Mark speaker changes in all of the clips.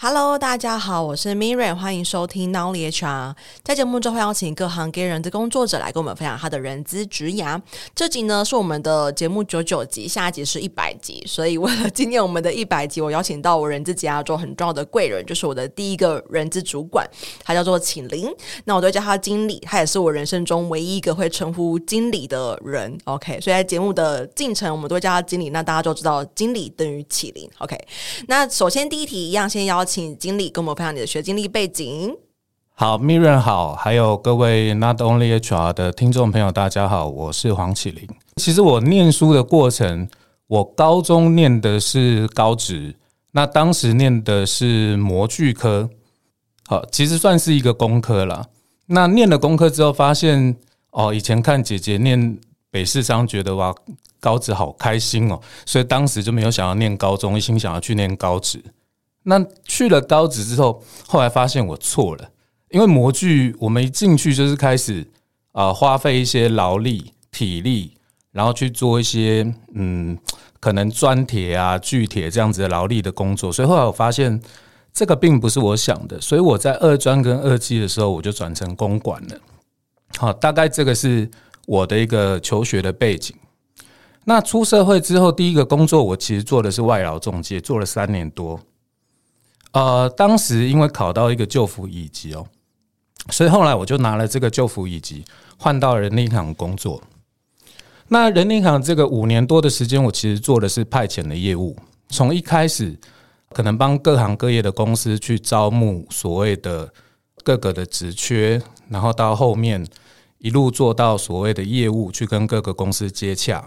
Speaker 1: Hello，大家好，我是 Mirai，欢迎收听 Nowly HR。在节目中会邀请各行各业人资工作者来跟我们分享他的人资职涯。这集呢是我们的节目九九集，下一集是一百集。所以为了纪念我们的一百集，我邀请到我人资职涯中很重要的贵人，就是我的第一个人资主管，他叫做启林。那我都叫他经理，他也是我人生中唯一一个会称呼经理的人。OK，所以在节目的进程，我们都会叫他经理。那大家就知道经理等于启林。OK，那首先第一题一样，先邀。请经理跟我们分享你的学经历背景。
Speaker 2: 好，Mirren 好，还有各位 Not Only HR 的听众朋友，大家好，我是黄启麟。其实我念书的过程，我高中念的是高职，那当时念的是模具科，好，其实算是一个工科啦。那念了工科之后，发现哦，以前看姐姐念北市商，觉得哇，高职好开心哦，所以当时就没有想要念高中，一心想要去念高职。那去了高职之后，后来发现我错了，因为模具我们一进去就是开始啊、花费一些劳力体力，然后去做一些嗯可能钻铁啊锯铁这样子的劳力的工作，所以后来我发现这个并不是我想的，所以我在二专跟二技的时候我就转成公管了。好，大概这个是我的一个求学的背景。那出社会之后，第一个工作我其实做的是外劳中介，做了三年多。呃，当时因为考到一个就服乙级哦，所以后来我就拿了这个就服乙级，换到人力银行工作。那人力银行这个五年多的时间，我其实做的是派遣的业务，从一开始可能帮各行各业的公司去招募所谓的各个的职缺，然后到后面一路做到所谓的业务，去跟各个公司接洽。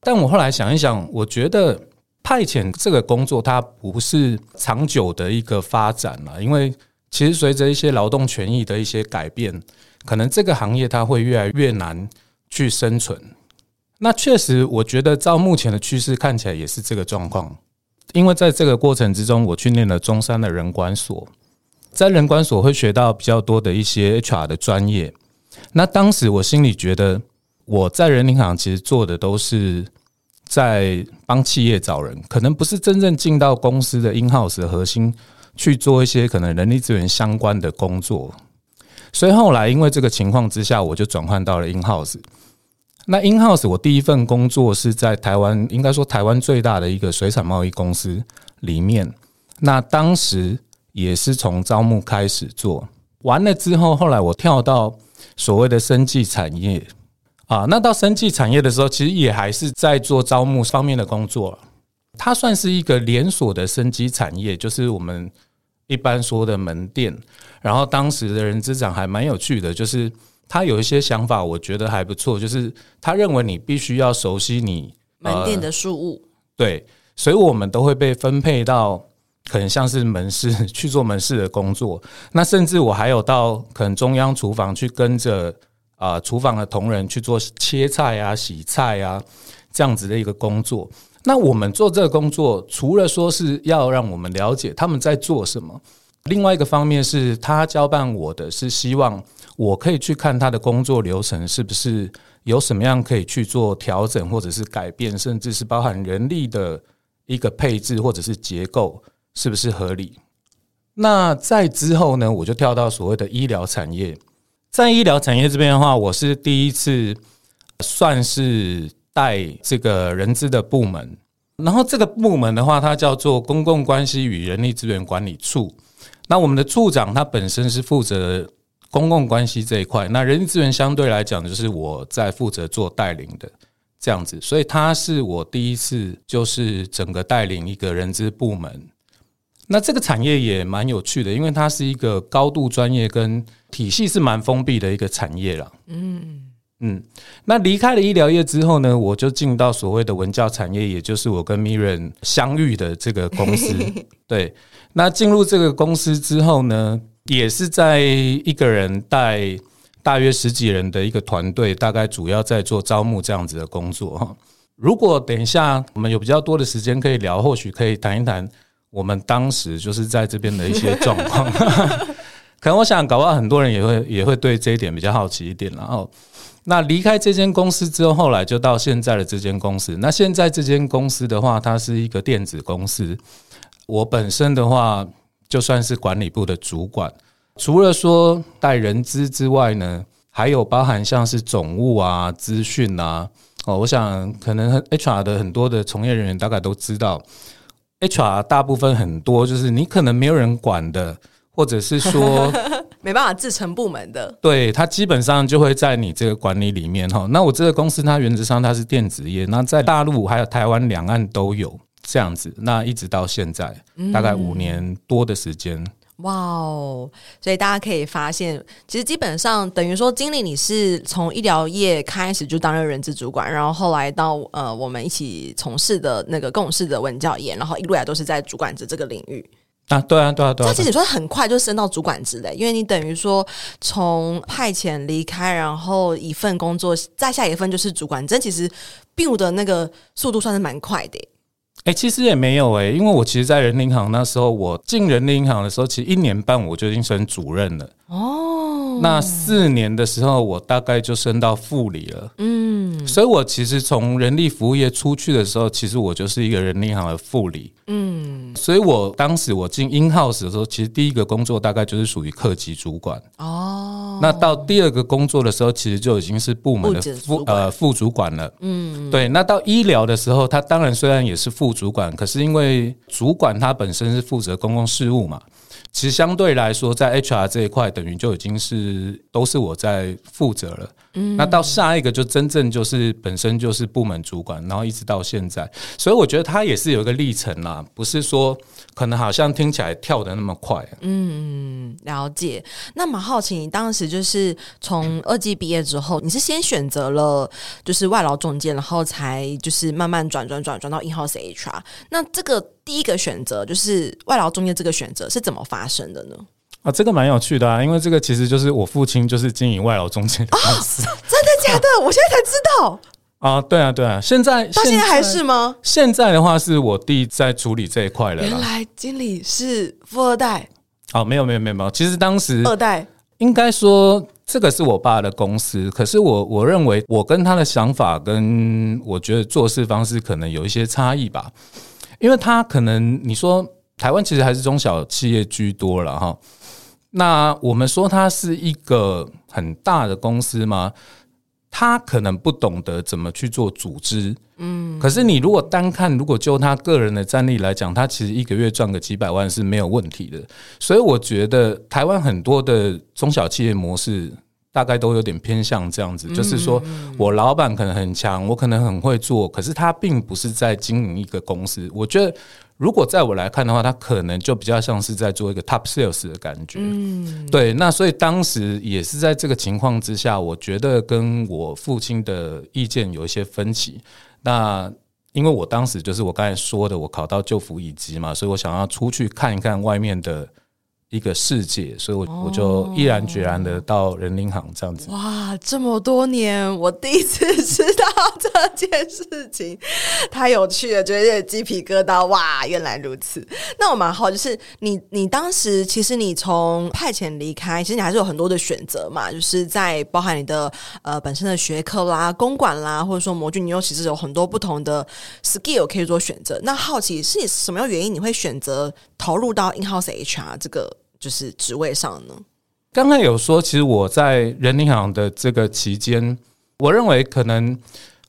Speaker 2: 但我后来想一想，我觉得。派遣这个工作，它不是长久的一个发展了，因为其实随着一些劳动权益的一些改变，可能这个行业它会越来越难去生存。那确实，我觉得照目前的趋势看起来也是这个状况。因为在这个过程之中，我去念了中山的人管所，在人管所会学到比较多的一些 HR 的专业。那当时我心里觉得，我在人银行其实做的都是。在帮企业找人，可能不是真正进到公司的 in house 的核心去做一些可能人力资源相关的工作，所以后来因为这个情况之下，我就转换到了 in house。那 in house 我第一份工作是在台湾，应该说台湾最大的一个水产贸易公司里面。那当时也是从招募开始做，完了之后，后来我跳到所谓的生技产业。啊，那到生技产业的时候，其实也还是在做招募方面的工作。它算是一个连锁的生机产业，就是我们一般说的门店。然后当时的人资长还蛮有趣的，就是他有一些想法，我觉得还不错。就是他认为你必须要熟悉你
Speaker 1: 门店的事务，
Speaker 2: 对，所以我们都会被分配到可能像是门市 去做门市的工作。那甚至我还有到可能中央厨房去跟着。啊，厨房的同仁去做切菜啊、洗菜啊这样子的一个工作。那我们做这个工作，除了说是要让我们了解他们在做什么，另外一个方面是他交办我的是希望我可以去看他的工作流程是不是有什么样可以去做调整或者是改变，甚至是包含人力的一个配置或者是结构是不是合理。那在之后呢，我就跳到所谓的医疗产业。在医疗产业这边的话，我是第一次算是带这个人资的部门，然后这个部门的话，它叫做公共关系与人力资源管理处。那我们的处长他本身是负责公共关系这一块，那人力资源相对来讲就是我在负责做带领的这样子，所以他是我第一次就是整个带领一个人资部门。那这个产业也蛮有趣的，因为它是一个高度专业跟体系是蛮封闭的一个产业了。嗯嗯。那离开了医疗业之后呢，我就进到所谓的文教产业，也就是我跟 Miriam 相遇的这个公司。对。那进入这个公司之后呢，也是在一个人带大约十几人的一个团队，大概主要在做招募这样子的工作哈。如果等一下我们有比较多的时间可以聊，或许可以谈一谈。我们当时就是在这边的一些状况，可能我想搞不好很多人也会也会对这一点比较好奇一点。然后，那离开这间公司之后，后来就到现在的这间公司。那现在这间公司的话，它是一个电子公司。我本身的话，就算是管理部的主管。除了说带人资之外呢，还有包含像是总务啊、资讯啊。哦，我想可能 HR 的很多的从业人员大概都知道，HR 大部分很多就是你可能没有人管的，或者是说
Speaker 1: 没办法自成部门的。
Speaker 2: 对，它基本上就会在你这个管理里面哈。那我这个公司它原则上它是电子业，那在大陆还有台湾两岸都有这样子，那一直到现在大概五年多的时间。
Speaker 1: 哇哦！所以大家可以发现，其实基本上等于说，经理你是从医疗业开始就担任人资主管，然后后来到呃我们一起从事的那个共事的文教业，然后一路来都是在主管职这个领域
Speaker 2: 啊。对啊，对啊，对啊。
Speaker 1: 那其实你说很快就升到主管职嘞，因为你等于说从派遣离开，然后一份工作再下一份就是主管，这其实 build 的那个速度算是蛮快的。
Speaker 2: 哎、其实也没有哎、因为我其实，在人民银行那时候，我进人民银行的时候，其实一年半我就已经升主任了。哦，那四年的时候，我大概就升到副理了。嗯，所以我其实从人力服务业出去的时候，其实我就是一个人力行的副理。嗯，所以我当时我进 in house 的时候，其实第一个工作大概就是属于客级主管。哦，那到第二个工作的时候，其实就已经是部门的副呃副主管了。嗯，对。那到医疗的时候，他当然虽然也是副主管，可是因为主管他本身是负责公共事务嘛。其实相对来说，在 HR 这一块，等于就已经是都是我在负责了。嗯，那到下一个就真正就是本身就是部门主管，然后一直到现在，所以我觉得他也是有一个历程啦，不是说可能好像听起来跳的那么快。
Speaker 1: 嗯，了解。那蛮好奇，你当时就是从二技毕业之后，你是先选择了就是外劳中介，然后才就是慢慢转转转转到 in-house HR。那这个第一个选择就是外劳中介这个选择是怎么发生的呢？
Speaker 2: 啊，这个蛮有趣的啊，因为这个其实就是我父亲就是经营外劳中介的公司。
Speaker 1: 哦，真的假的？我现在才知道
Speaker 2: 啊！对啊，对啊，现在
Speaker 1: 到现在还是吗？
Speaker 2: 现在的话是我弟在处理这一块了。
Speaker 1: 原来经理是富二代？
Speaker 2: 哦，没有没有没有没有，其实当时
Speaker 1: 二代
Speaker 2: 应该说这个是我爸的公司，可是我我认为我跟他的想法跟我觉得做事方式可能有一些差异吧，因为他可能你说台湾其实还是中小企业居多了哈。那我们说它是一个很大的公司吗？他可能不懂得怎么去做组织，嗯。可是你如果单看，如果就他个人的战力来讲，他其实一个月赚个几百万是没有问题的。所以我觉得台湾很多的中小企业模式大概都有点偏向这样子，就是说我老板可能很强，我可能很会做，可是他并不是在经营一个公司。我觉得。如果在我来看的话，他可能就比较像是在做一个 top sales 的感觉。嗯，对。那所以当时也是在这个情况之下，我觉得跟我父亲的意见有一些分歧。那因为我当时就是我刚才说的，我考到旧服乙级嘛，所以我想要出去看一看外面的。一个世界，所以我我就毅然决然的到人力银行这样子。
Speaker 1: 哇，这么多年，我第一次知道这件事情，太有趣了，觉得有点鸡皮疙瘩。哇，原来如此。那我蛮好，就是你你当时其实你从派遣离开，其实你还是有很多的选择嘛，就是在包含你的呃本身的学科啦、公馆啦，或者说模具，你又其实有很多不同的 skill 可以做选择。那好奇是你什么样原因你会选择投入到 in-house HR 这个？就是职位上呢，
Speaker 2: 刚才有说，其实我在人民银行的这个期间，我认为可能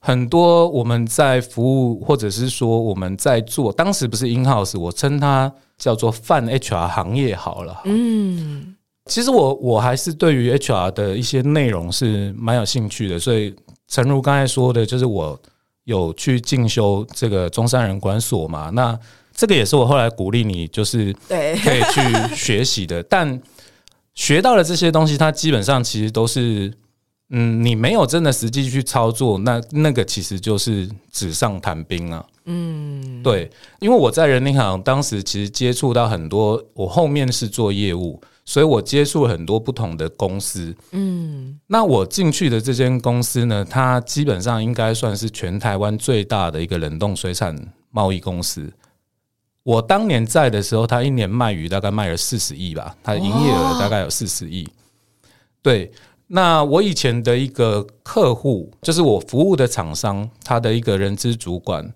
Speaker 2: 很多我们在服务，或者是说我们在做，当时不是 in house，我称它叫做泛 HR 行业好了。嗯，其实我我还是对于 HR 的一些内容是蛮有兴趣的，所以诚如刚才说的，就是我有去进修这个中山人管所嘛，那。这个也是我后来鼓励你，就是可以去学习的。但学到了这些东西，它基本上其实都是，嗯，你没有真的实际去操作，那那个其实就是纸上谈兵啊。嗯，对，因为我在人民银行当时其实接触到很多，我后面是做业务，所以我接触了很多不同的公司。嗯，那我进去的这间公司呢，它基本上应该算是全台湾最大的一个冷冻水产贸易公司。我当年在的时候，他一年卖鱼大概卖了四十亿吧，他的营业额大概有四十亿。对，那我以前的一个客户，就是我服务的厂商，他的一个人资主管，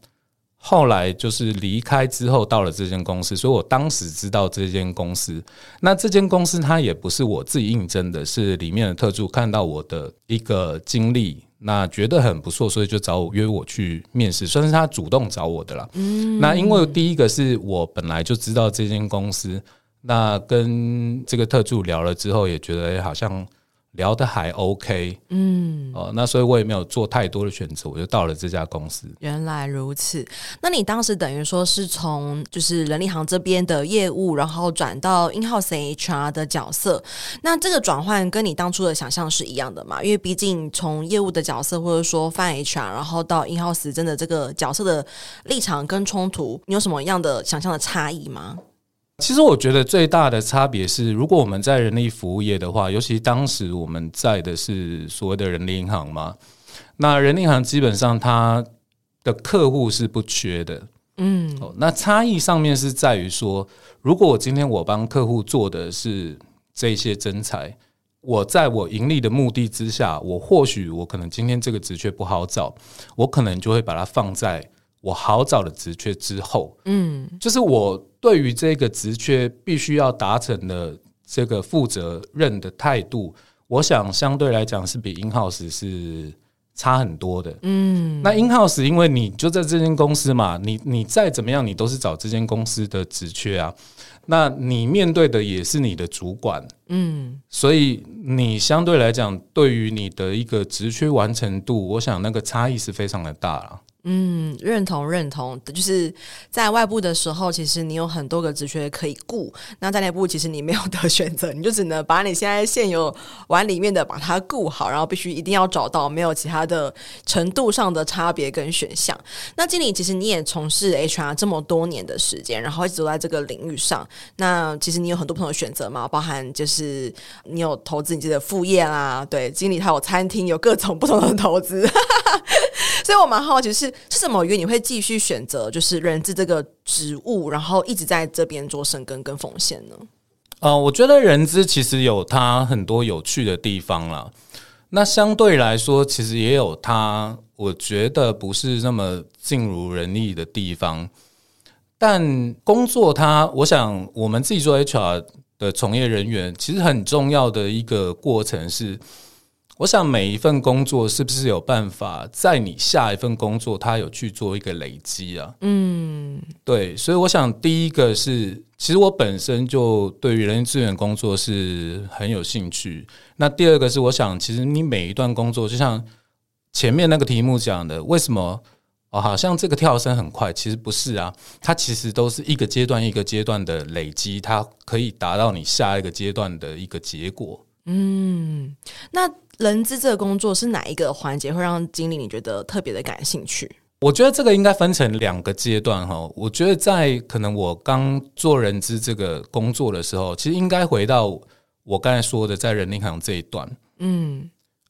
Speaker 2: 后来就是离开之后到了这间公司，所以我当时知道这间公司。那这间公司它也不是我自己应征的，是里面的特助看到我的一个经历，那觉得很不错，所以就找我约我去面试，算是他主动找我的啦。嗯，那因为第一个是我本来就知道这间公司，那跟这个特助聊了之后，也觉得好像。聊得还 OK，嗯，哦，那所以我也没有做太多的选择，我就到了这家公司。
Speaker 1: 原来如此，那你当时等于说是从就是人力行这边的业务，然后转到 in-house HR 的角色，那这个转换跟你当初的想象是一样的嘛？因为毕竟从业务的角色或者说泛 HR，然后到 in-house 真的这个角色的立场跟冲突，你有什么样的想象的差异吗？
Speaker 2: 其实我觉得最大的差别是，如果我们在人力服务业的话，尤其当时我们在的是所谓的人力银行嘛，那人力银行基本上它的客户是不缺的，嗯，那差异上面是在于说，如果我今天我帮客户做的是这些真才，我在我盈利的目的之下，我或许我可能今天这个职缺不好找，我可能就会把它放在。我好找的职缺之后，嗯，就是我对于这个职缺必须要达成的这个负责任的态度，我想相对来讲是比 in house 是差很多的，嗯。那 in house 因为你就在这间公司嘛，你你再怎么样，你都是找这间公司的职缺啊，那你面对的也是你的主管，嗯，所以你相对来讲，对于你的一个职缺完成度，我想那个差异是非常的大了。
Speaker 1: 嗯，认同认同，就是在外部的时候，其实你有很多个职缺可以顾；那在内部，其实你没有得选择，你就只能把你现在现有碗里面的把它顾好，然后必须一定要找到没有其他的程度上的差别跟选项。那经理，其实你也从事 HR 这么多年的时间，然后一直都在这个领域上，那其实你有很多不同的选择嘛，包含就是你有投资你自己的副业啦，对，经理他有餐厅，有各种不同的投资。所以我蛮好奇是是什么原因你会继续选择就是人资这个职务，然后一直在这边做深耕跟奉献呢？
Speaker 2: 呃，我觉得人资其实有它很多有趣的地方啦。那相对来说，其实也有它我觉得不是那么尽如人意的地方。但工作它，我想我们自己做 HR 的从业人员，其实很重要的一个过程是。我想每一份工作是不是有办法在你下一份工作，它有去做一个累积啊？嗯，对，所以我想第一个是，其实我本身就对于人力资源工作是很有兴趣。那第二个是，我想其实你每一段工作，就像前面那个题目讲的，为什么哦，好像这个跳升很快？其实不是啊，它其实都是一个阶段一个阶段的累积，它可以达到你下一个阶段的一个结果。
Speaker 1: 嗯，那。人资这个工作是哪一个环节会让经理你觉得特别的感兴趣？
Speaker 2: 我觉得这个应该分成两个阶段哈。我觉得在可能我刚做人资这个工作的时候，其实应该回到我刚才说的在人力行这一段。嗯，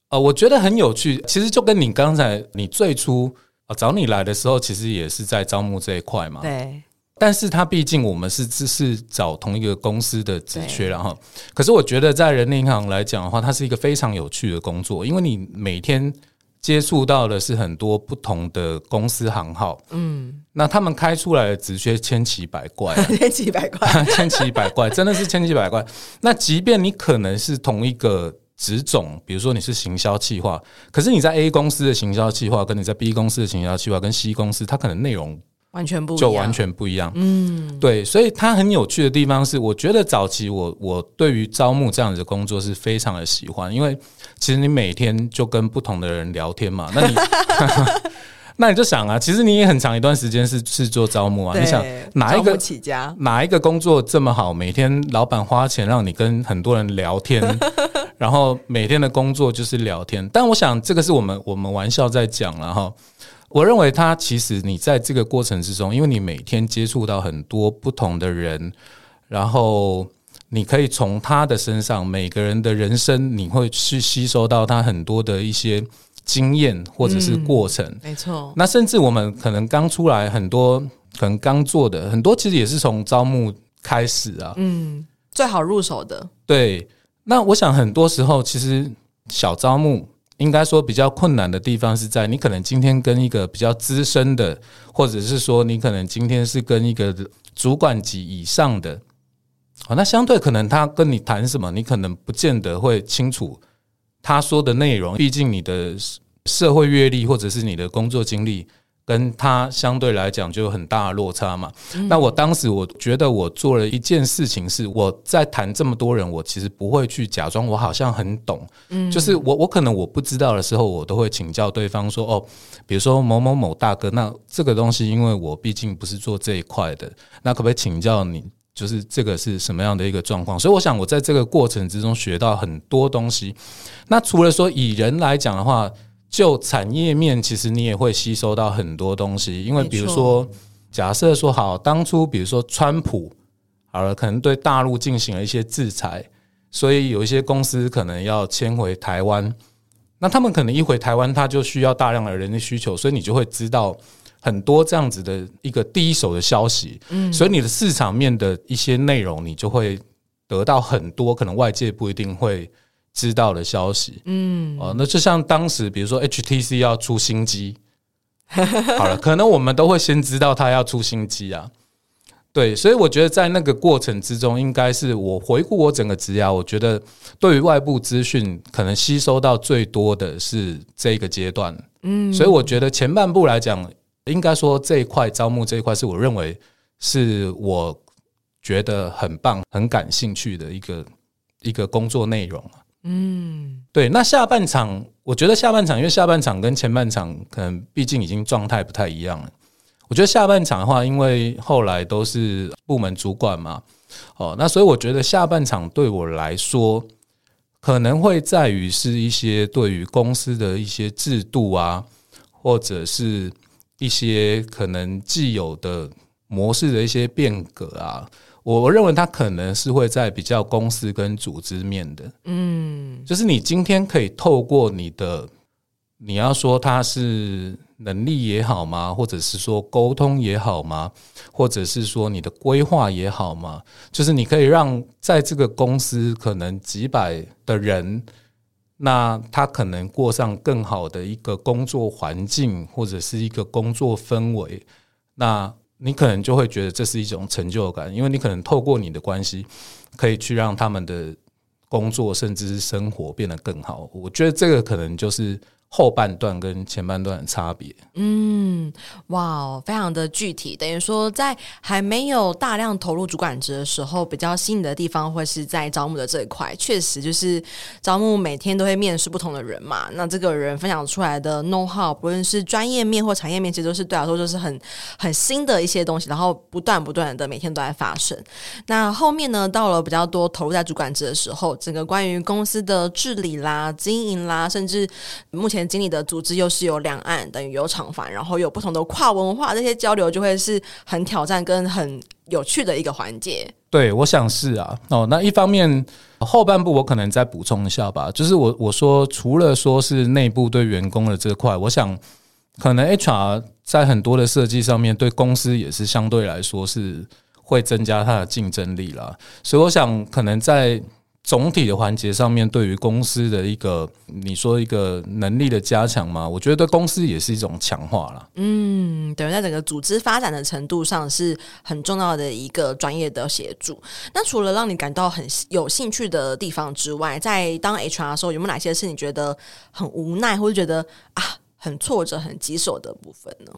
Speaker 2: 呃，我觉得很有趣。其实就跟你刚才你最初啊找你来的时候，其实也是在招募这一块嘛。
Speaker 1: 对。
Speaker 2: 但是他毕竟我们是只是找同一个公司的职缺，然后，可是我觉得在人力银行来讲的话，它是一个非常有趣的工作，因为你每天接触到的是很多不同的公司行号，嗯，那他们开出来的职缺千奇百怪，
Speaker 1: 千奇百怪，
Speaker 2: 千奇百怪，真的是千奇百怪。那即便你可能是同一个职种，比如说你是行销企划，可是你在 A 公司的行销企划，跟你在 B 公司的行销企划，跟 C 公司，它可能内容。
Speaker 1: 完全不一样，
Speaker 2: 就完全不一样。嗯，对，所以它很有趣的地方是，我觉得早期我我对于招募这样子的工作是非常的喜欢，因为其实你每天就跟不同的人聊天嘛，那你 那你就想啊，其实你也很长一段时间是是做招募啊，你想哪一个
Speaker 1: 起家，
Speaker 2: 哪一个工作这么好，每天老板花钱让你跟很多人聊天，然后每天的工作就是聊天，但我想这个是我们我们玩笑在讲了哈。我认为他其实你在这个过程之中，因为你每天接触到很多不同的人，然后你可以从他的身上每个人的人生，你会去吸收到他很多的一些经验或者是过程。
Speaker 1: 嗯，没错。
Speaker 2: 那甚至我们可能刚出来，很多可能刚做的很多，其实也是从招募开始啊。
Speaker 1: 嗯，最好入手的。
Speaker 2: 对。那我想很多时候，其实小招募。应该说比较困难的地方是在你可能今天跟一个比较资深的，或者是说你可能今天是跟一个主管级以上的，好，那相对可能他跟你谈什么，你可能不见得会清楚他说的内容，毕竟你的社会阅历或者是你的工作经历。跟他相对来讲就有很大的落差嘛。那我当时我觉得我做了一件事情，是我在谈这么多人，我其实不会去假装我好像很懂。嗯，就是我我可能我不知道的时候，我都会请教对方说哦，比如说某某某大哥，那这个东西因为我毕竟不是做这一块的，那可不可以请教你，就是这个是什么样的一个状况？所以我想我在这个过程之中学到很多东西。那除了说以人来讲的话。就产业面，其实你也会吸收到很多东西，因为比如说，假设说好，当初比如说川普好了，可能对大陆进行了一些制裁，所以有一些公司可能要迁回台湾，那他们可能一回台湾，他就需要大量的人力需求，所以你就会知道很多这样子的一个第一手的消息，嗯，所以你的市场面的一些内容，你就会得到很多可能外界不一定会。知道的消息，嗯，哦，那就像当时，比如说 HTC 要出新机，好了，可能我们都会先知道它要出新机啊，对，所以我觉得在那个过程之中，应该是我回顾我整个职涯，我觉得对于外部资讯可能吸收到最多的是这个阶段，嗯，所以我觉得前半部来讲，应该说这一块招募这一块是我认为是我觉得很棒、很感兴趣的一个一个工作内容。嗯，对，那下半场，我觉得下半场，因为下半场跟前半场可能毕竟已经状态不太一样了。我觉得下半场的话，因为后来都是部门主管嘛，哦，那所以我觉得下半场对我来说，可能会在于是一些对于公司的一些制度啊，或者是一些可能既有的模式的一些变革啊。我我认为他可能是会在比较公司跟组织面的，嗯，就是你今天可以透过你的，你要说他是能力也好吗？或者是说沟通也好吗？或者是说你的规划也好吗？就是你可以让在这个公司可能几百的人，那他可能过上更好的一个工作环境，或者是一个工作氛围，那。你可能就会觉得这是一种成就感，因为你可能透过你的关系，可以去让他们的工作甚至是生活变得更好。我觉得这个可能就是。后半段跟前半段的差别，
Speaker 1: 嗯，哇，非常的具体。等于说，在还没有大量投入主管职的时候，比较吸引的地方会是在招募的这一块。确实，就是招募每天都会面试不同的人嘛。那这个人分享出来的 know how，不论是专业面或产业面，其实都是对来说就是很很新的一些东西。然后不断不断的每天都在发生。那后面呢，到了比较多投入在主管职的时候，整个关于公司的治理啦、经营啦，甚至目前。前经理的组织又是有两岸，等于有厂房，然后有不同的跨文化，这些交流就会是很挑战跟很有趣的一个环节。
Speaker 2: 对，我想是啊。哦，那一方面后半部我可能再补充一下吧，就是我我说除了说是内部对员工的这块，我想可能 HR 在很多的设计上面对公司也是相对来说是会增加它的竞争力啦。所以我想可能在。总体的环节上面，对于公司的一个你说一个能力的加强吗？我觉得对公司也是一种强化啦。
Speaker 1: 嗯，等于在整个组织发展的程度上是很重要的一个专业的协助。那除了让你感到很有兴趣的地方之外，在当 HR 的时候，有没有哪些是你觉得很无奈，或者觉得啊很挫折、很棘手的部分呢？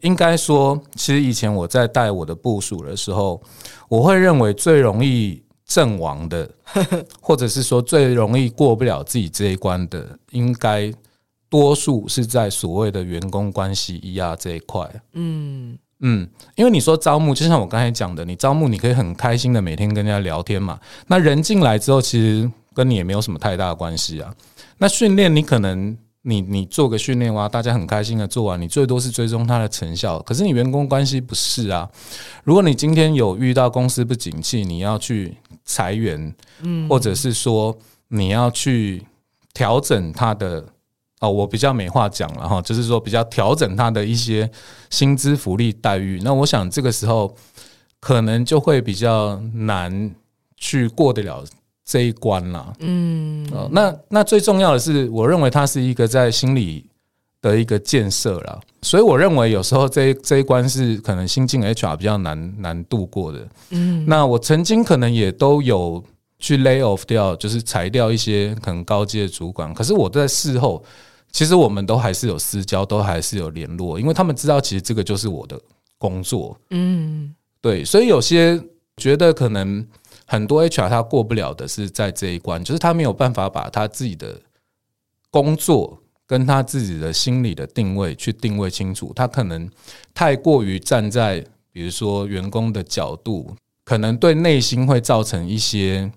Speaker 2: 应该说，其实以前我在带我的部署的时候，我会认为最容易。阵亡的，或者是说最容易过不了自己这一关的，应该多数是在所谓的员工关系 ER 这一块。嗯嗯，因为你说招募，就像我刚才讲的，你招募你可以很开心的每天跟人家聊天嘛。那人进来之后，其实跟你也没有什么太大的关系啊。那训练你可能。你你做个训练哇，大家很开心的做完，你最多是追踪它的成效。可是你员工关系不是啊。如果你今天有遇到公司不景气，你要去裁员，嗯，或者是说你要去调整他的哦，我比较没话讲了哈，就是说比较调整他的一些薪资福利待遇。那我想这个时候可能就会比较难去过得了这一关啦。嗯，哦，那那最重要的是，我认为它是一个在心理的一个建设啦。所以我认为有时候这一这一关是可能新进 HR 比较难难度过的。嗯，那我曾经可能也都有去 lay off 掉，就是裁掉一些可能高阶的主管。可是我在事后，其实我们都还是有私交，都还是有联络，因为他们知道其实这个就是我的工作。嗯，对，所以有些觉得可能很多 HR 他过不了的是在这一关，就是他没有办法把他自己的工作。跟他自己的心理的定位去定位清楚，他可能太过于站在比如说员工的角度，可能对内心会造成一些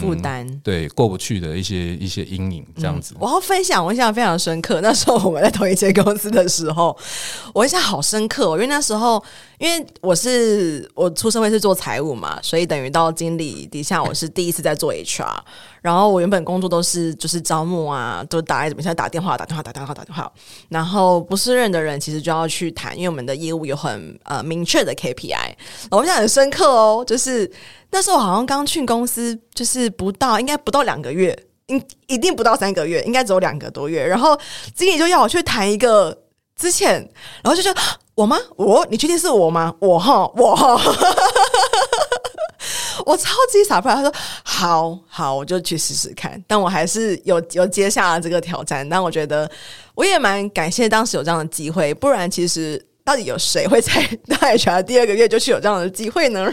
Speaker 2: 负担，嗯、对过不去的一些一些阴影，这样子。
Speaker 1: 嗯、我要分享，我印象非常深刻。那时候我们在同一间公司的时候，我印象好深刻，因为那时候。因为我是我出社会是做财务嘛，所以等于到经理底下，我是第一次在做 HR。然后我原本工作都是就是招募啊，都打怎么现在打电话打电话打电话打电话。然后不适任的人其实就要去谈，因为我们的业务有很呃明确的 KPI。我印象很深刻哦，就是那时候好像刚进公司，就是不到应该不到两个月，应一定不到三个月，应该只有两个多月。然后经理就要我去谈一个之前，然后就说。我吗？我？你确定是我吗？我哈，我哈，我超级 surprise。他说：“好好，我就去试试看。”但我还是有有接下了这个挑战。但我觉得我也蛮感谢当时有这样的机会，不然其实到底有谁会在大 HR 第二个月就去有这样的机会呢？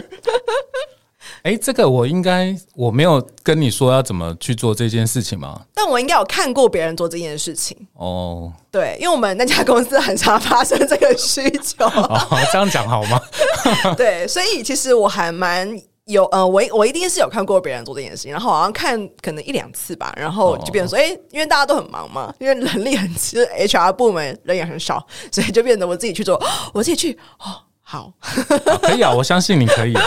Speaker 2: 哎、欸，这个我应该我没有跟你说要怎么去做这件事情吗？
Speaker 1: 但我应该有看过别人做这件事情哦。对，因为我们那家公司很常发生这个需求。
Speaker 2: 哦，这样讲好吗？
Speaker 1: 对，所以其实我还蛮有呃，我我一定是有看过别人做这件事情，然后好像看可能一两次吧，然后就变成说，哎、哦欸，因为大家都很忙嘛，因为人力很其实 HR 部门人也很少，所以就变得我自己去做，我自己去哦，好，
Speaker 2: 好，可以啊，我相信你可以啊。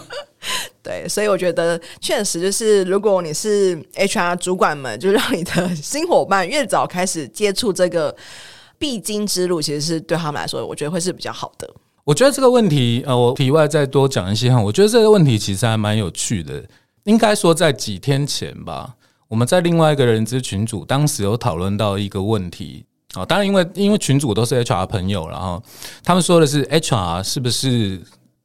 Speaker 1: 对，所以我觉得确实就是，如果你是 HR 主管们，就让你的新伙伴越早开始接触这个必经之路，其实是对他们来说，我觉得会是比较好的。
Speaker 2: 我觉得这个问题，呃，我题外再多讲一些哈。我觉得这个问题其实还蛮有趣的。应该说，在几天前吧，我们在另外一个人资群组，当时有讨论到一个问题啊。当然，因为因为群组都是 HR 朋友，然后他们说的是 HR 是不是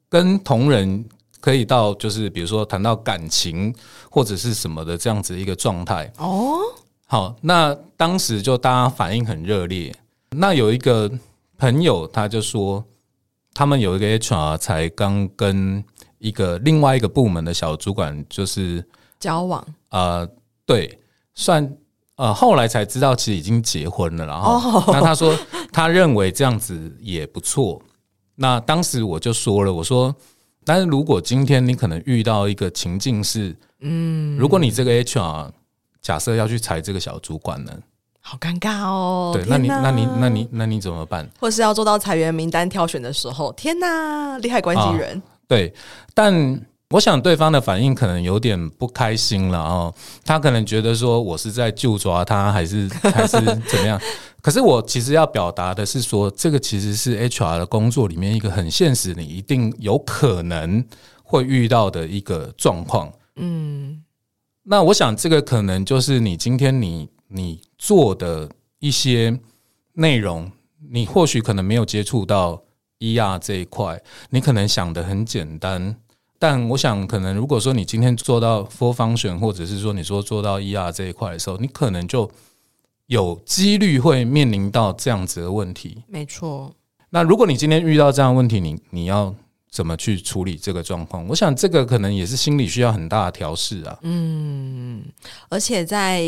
Speaker 2: 跟同仁。可以到就是比如说谈到感情或者是什么的这样子一个状态哦。好，那当时就大家反应很热烈。那有一个朋友他就说，他们有一个 HR 才刚跟一个另外一个部门的小主管就是
Speaker 1: 交往。
Speaker 2: 呃，对，算呃后来才知道其实已经结婚了。然后那他说他认为这样子也不错。那当时我就说了，我说。但是如果今天你可能遇到一个情境是，嗯，如果你这个 HR 假设要去裁这个小主管呢，
Speaker 1: 好尴尬哦。
Speaker 2: 对，那你那你那你那你怎么办？
Speaker 1: 或是要做到裁员名单挑选的时候，天哪，利害关系人。
Speaker 2: 对，但。我想对方的反应可能有点不开心了哦，他可能觉得说我是在就抓他，还是 还是怎么样？可是我其实要表达的是说，这个其实是 HR 的工作里面一个很现实，你一定有可能会遇到的一个状况。嗯，那我想这个可能就是你今天你你做的一些内容，你或许可能没有接触到 ER 这一块，你可能想的很简单。但我想，可能如果说你今天做到 full function，或者是说你说做到 ER 这一块的时候，你可能就有几率会面临到这样子的问题。
Speaker 1: 没错。
Speaker 2: 那如果你今天遇到这样的问题，你你要怎么去处理这个状况？我想这个可能也是心理需要很大的调试啊。
Speaker 1: 嗯，而且在。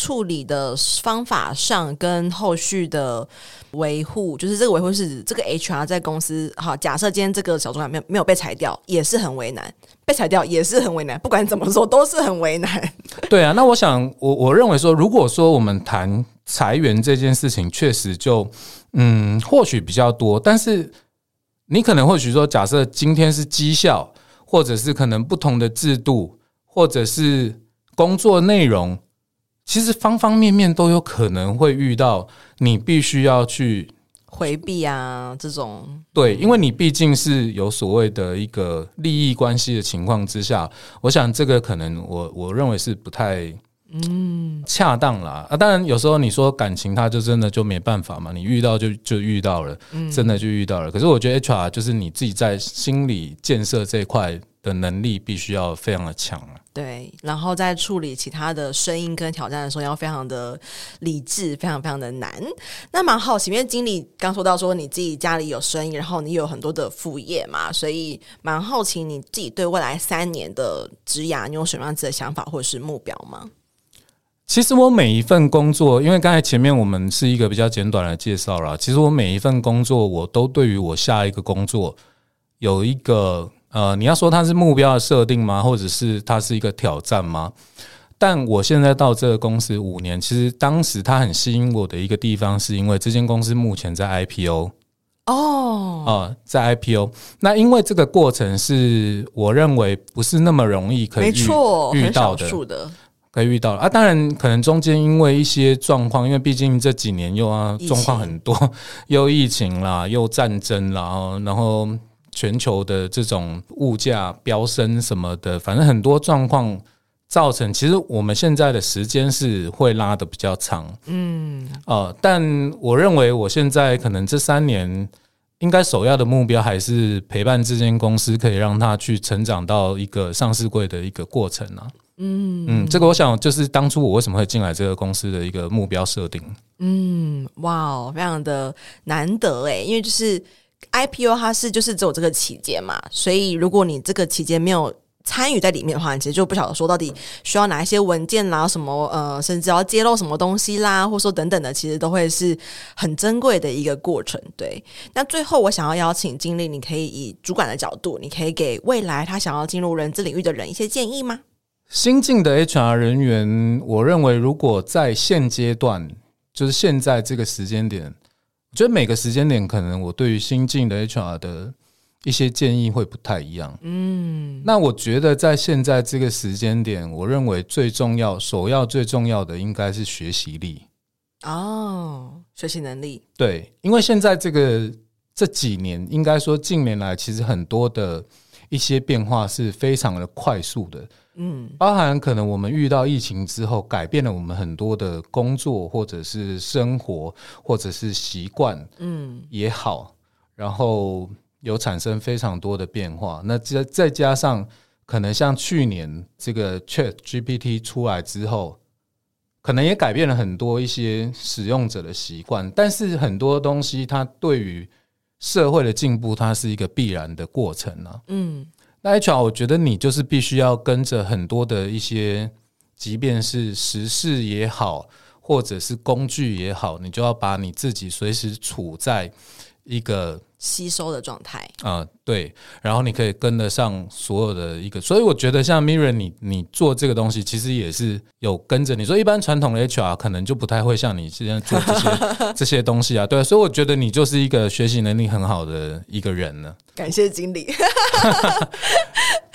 Speaker 1: 处理的方法上跟后续的维护，就是这个维护是指这个 HR 在公司好，假设今天这个小主管没有没有被裁掉，也是很为难；被裁掉也是很为难。不管怎么说，都是很为难。
Speaker 2: 对啊，那我想，我我认为说，如果说我们谈裁员这件事情，确实就嗯，或许比较多，但是你可能或许说，假设今天是绩效，或者是可能不同的制度，或者是工作内容。其实方方面面都有可能会遇到，你必须要去
Speaker 1: 回避啊这种。
Speaker 2: 对，因为你毕竟是有所谓的一个利益关系的情况之下，我想这个可能我我认为是不太。嗯，恰当啦啊！当然，有时候你说感情，它就真的就没办法嘛。你遇到就就遇到了，真的就遇到了。可是我觉得 HR 就是你自己在心理建设这一块的能力，必须要非常的强啊。
Speaker 1: 对，然后在处理其他的声音跟挑战的时候，要非常的理智，非常非常的难。那蛮好奇，因为经理刚说到说你自己家里有生意，然后你有很多的副业嘛，所以蛮好奇你自己对未来三年的职涯，你有什么样子的想法或者是目标吗？
Speaker 2: 其实我每一份工作，因为刚才前面我们是一个比较简短的介绍啦。其实我每一份工作，我都对于我下一个工作有一个呃，你要说它是目标的设定吗？或者是它是一个挑战吗？但我现在到这个公司五年，其实当时它很吸引我的一个地方，是因为这间公司目前在 IPO
Speaker 1: 哦，
Speaker 2: 啊，在 IPO。那因为这个过程是我认为不是那么容易可以遇，
Speaker 1: 没错，
Speaker 2: 遇到的。可以遇到了啊，当然可能中间因为一些状况，因为毕竟这几年又啊状况很多，又疫情啦，又战争啦，然后全球的这种物价飙升什么的，反正很多状况造成，其实我们现在的时间是会拉的比较长，嗯，呃，但我认为我现在可能这三年应该首要的目标还是陪伴这间公司，可以让它去成长到一个上市柜的一个过程啊。嗯嗯，这个我想就是当初我为什么会进来这个公司的一个目标设定。
Speaker 1: 嗯，哇哦，非常的难得诶，因为就是 IPO 它是就是只有这个期间嘛，所以如果你这个期间没有参与在里面的话，你其实就不晓得说到底需要哪一些文件啦，什么呃，甚至要揭露什么东西啦，或者说等等的，其实都会是很珍贵的一个过程。对，那最后我想要邀请经理，你可以以主管的角度，你可以给未来他想要进入人资领域的人一些建议吗？
Speaker 2: 新进的 HR 人员，我认为如果在现阶段，就是现在这个时间点，我觉得每个时间点可能我对于新进的 HR 的一些建议会不太一样。嗯，那我觉得在现在这个时间点，我认为最重要、首要最重要的应该是学习力。
Speaker 1: 哦，学习能力。
Speaker 2: 对，因为现在这个这几年，应该说近年来，其实很多的一些变化是非常的快速的。嗯，包含可能我们遇到疫情之后，改变了我们很多的工作，或者是生活，或者是习惯，嗯，也好，然后有产生非常多的变化。那再再加上，可能像去年这个 Chat GPT 出来之后，可能也改变了很多一些使用者的习惯。但是很多东西，它对于社会的进步，它是一个必然的过程呢、啊。嗯。那 HR，我觉得你就是必须要跟着很多的一些，即便是时事也好，或者是工具也好，你就要把你自己随时处在一个。
Speaker 1: 吸收的状态
Speaker 2: 啊，对，然后你可以跟得上所有的一个，所以我觉得像 Miriam，你你做这个东西，其实也是有跟着你。说一般传统的 HR 可能就不太会像你现在做这些 这些东西啊，对，所以我觉得你就是一个学习能力很好的一个人呢。
Speaker 1: 感谢经理。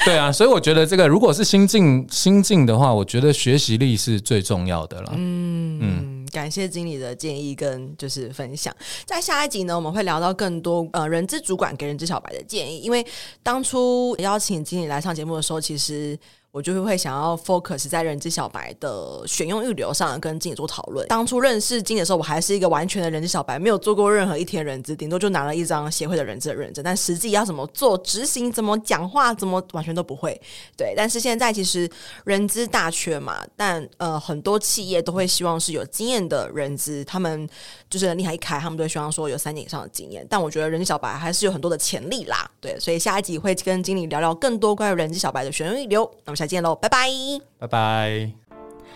Speaker 2: 对啊，所以我觉得这个如果是心境心境的话，我觉得学习力是最重要的了。嗯
Speaker 1: 嗯，感谢经理的建议跟就是分享。在下一集呢，我们会聊到更多呃人资主管给人资小白的建议。因为当初邀请经理来上节目的时候，其实。我就会想要 focus 在人资小白的选用预留上，跟经理做讨论。当初认识经理的时候，我还是一个完全的人资小白，没有做过任何一天人资，顶多就拿了一张协会的人资的认证，但实际要怎么做、执行、怎么讲话、怎么完全都不会。对，但是现在其实人资大缺嘛，但呃很多企业都会希望是有经验的人资，他们就是能力还一开，他们都会希望说有三年以上的经验。但我觉得人资小白还是有很多的潜力啦。对，所以下一集会跟经理聊聊更多关于人资小白的选用预留。那么下。再见喽，拜拜，
Speaker 2: 拜拜。